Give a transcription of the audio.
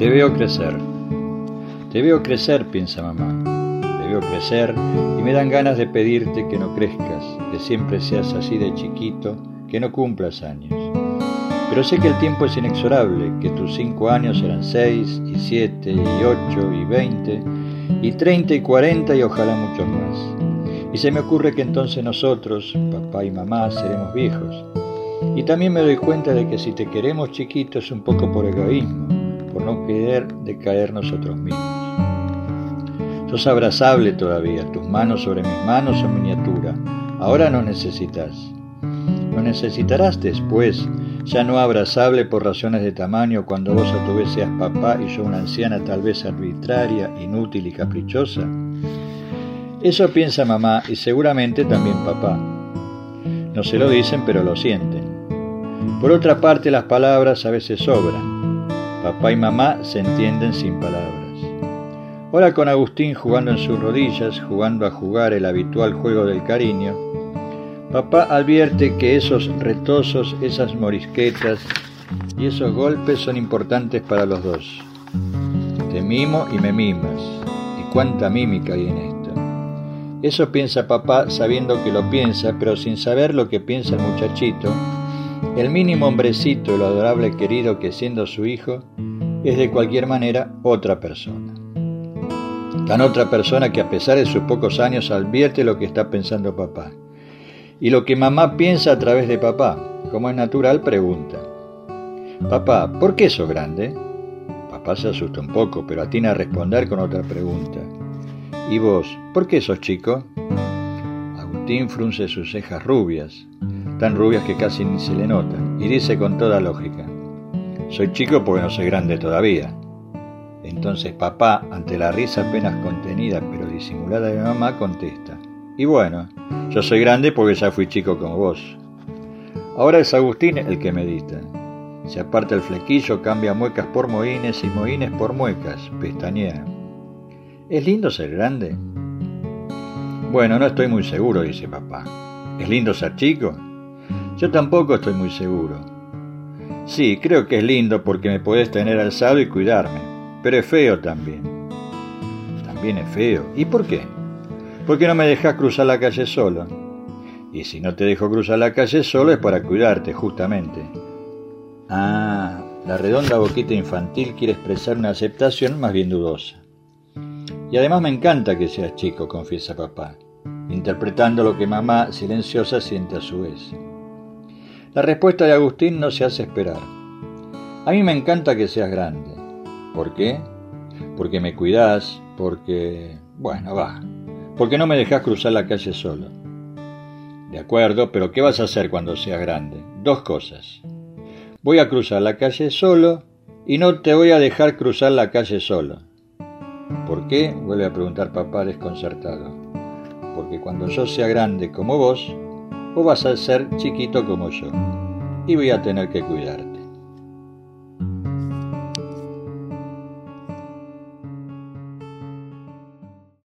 Te veo crecer. Te veo crecer, piensa mamá. Te veo crecer y me dan ganas de pedirte que no crezcas, que siempre seas así de chiquito, que no cumplas años. Pero sé que el tiempo es inexorable, que tus cinco años serán seis, y siete, y ocho, y veinte, y treinta, y cuarenta, y ojalá muchos más. Y se me ocurre que entonces nosotros, papá y mamá, seremos viejos. Y también me doy cuenta de que si te queremos chiquito es un poco por egoísmo, no querer decaer nosotros mismos. Sos abrazable todavía, tus manos sobre mis manos son miniatura. Ahora no necesitas. No necesitarás después, ya no abrazable por razones de tamaño cuando vos a tu vez seas papá y yo una anciana tal vez arbitraria, inútil y caprichosa. Eso piensa mamá y seguramente también papá. No se lo dicen, pero lo sienten. Por otra parte, las palabras a veces sobran. Papá y mamá se entienden sin palabras. Ahora con Agustín jugando en sus rodillas, jugando a jugar el habitual juego del cariño, papá advierte que esos retosos, esas morisquetas y esos golpes son importantes para los dos. Te mimo y me mimas. Y cuánta mímica hay en esto. Eso piensa papá sabiendo que lo piensa, pero sin saber lo que piensa el muchachito. El mínimo hombrecito, el adorable querido que siendo su hijo, es de cualquier manera otra persona. Tan otra persona que a pesar de sus pocos años advierte lo que está pensando papá. Y lo que mamá piensa a través de papá, como es natural, pregunta. Papá, ¿por qué sos grande? Papá se asusta un poco, pero atina a responder con otra pregunta. ¿Y vos, por qué sos chico? Agustín frunce sus cejas rubias, tan rubias que casi ni se le notan, y dice con toda lógica, soy chico porque no soy grande todavía. Entonces papá, ante la risa apenas contenida pero disimulada de mamá, contesta, y bueno, yo soy grande porque ya fui chico como vos. Ahora es Agustín el que medita. Se aparta el flequillo, cambia muecas por mohines y mohines por muecas, pestañea. ¿Es lindo ser grande? Bueno, no estoy muy seguro, dice papá. ¿Es lindo ser chico? Yo tampoco estoy muy seguro. Sí, creo que es lindo porque me podés tener alzado y cuidarme, pero es feo también. También es feo. ¿Y por qué? Porque no me dejas cruzar la calle solo. Y si no te dejo cruzar la calle solo es para cuidarte, justamente. Ah, la redonda boquita infantil quiere expresar una aceptación más bien dudosa. Y además me encanta que seas chico, confiesa papá, interpretando lo que mamá silenciosa siente a su vez. La respuesta de Agustín no se hace esperar. A mí me encanta que seas grande. ¿Por qué? Porque me cuidas, porque... bueno, va. Porque no me dejas cruzar la calle solo. De acuerdo, pero ¿qué vas a hacer cuando seas grande? Dos cosas. Voy a cruzar la calle solo y no te voy a dejar cruzar la calle solo. ¿Por qué? vuelve a preguntar papá desconcertado. Porque cuando yo sea grande como vos, vos vas a ser chiquito como yo, y voy a tener que cuidarte.